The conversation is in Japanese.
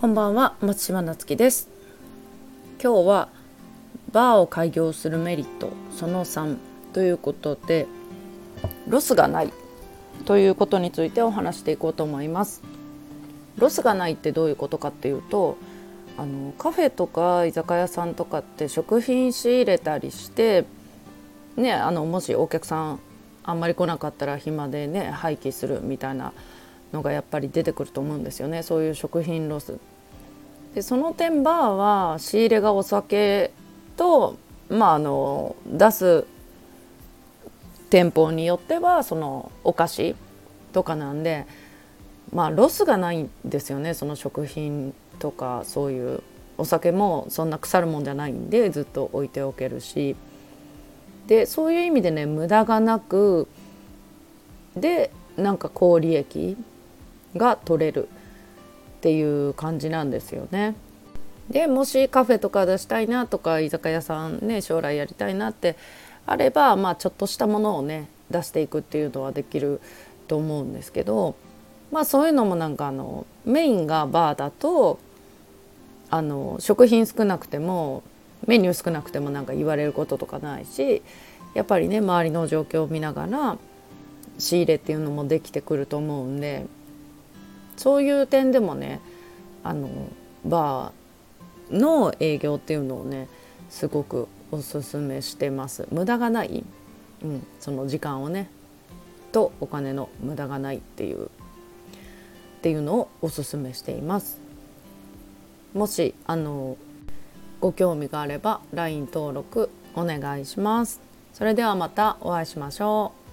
こんばんは松島なつきです。今日はバーを開業するメリットその3ということでロスがないということについてお話していこうと思います。ロスがないってどういうことかっていうとあのカフェとか居酒屋さんとかって食品仕入れたりしてねあのもしお客さんあんまり来なかったら暇でね廃棄するみたいなのがやっぱり出てくると思うんですよね。そういう食品ロス。でその点バーは仕入れがお酒と、まあ、あの出す店舗によってはそのお菓子とかなんで、まあ、ロスがないんですよね。その食品とかそういうお酒もそんな腐るもんじゃないんでずっと置いておけるし。でそういう意味でね無駄がなくでなんか高利益が取れるっていう感じなんですよね。でもしカフェとか出したいなとか居酒屋さんね将来やりたいなってあれば、まあ、ちょっとしたものをね出していくっていうのはできると思うんですけど、まあ、そういうのもなんかあのメインがバーだとあの食品少なくてもメニュー少なくてもなんか言われることとかないしやっぱりね周りの状況を見ながら仕入れっていうのもできてくると思うんでそういう点でもねあのバーの営業っていうのをねすごくおすすめしてます。無駄がない、うん、その時間をね。とお金の無駄がないっていう。っていうのをおすすめしています。もしあのご興味があれば LINE 登録お願いします。それではまたお会いしましょう。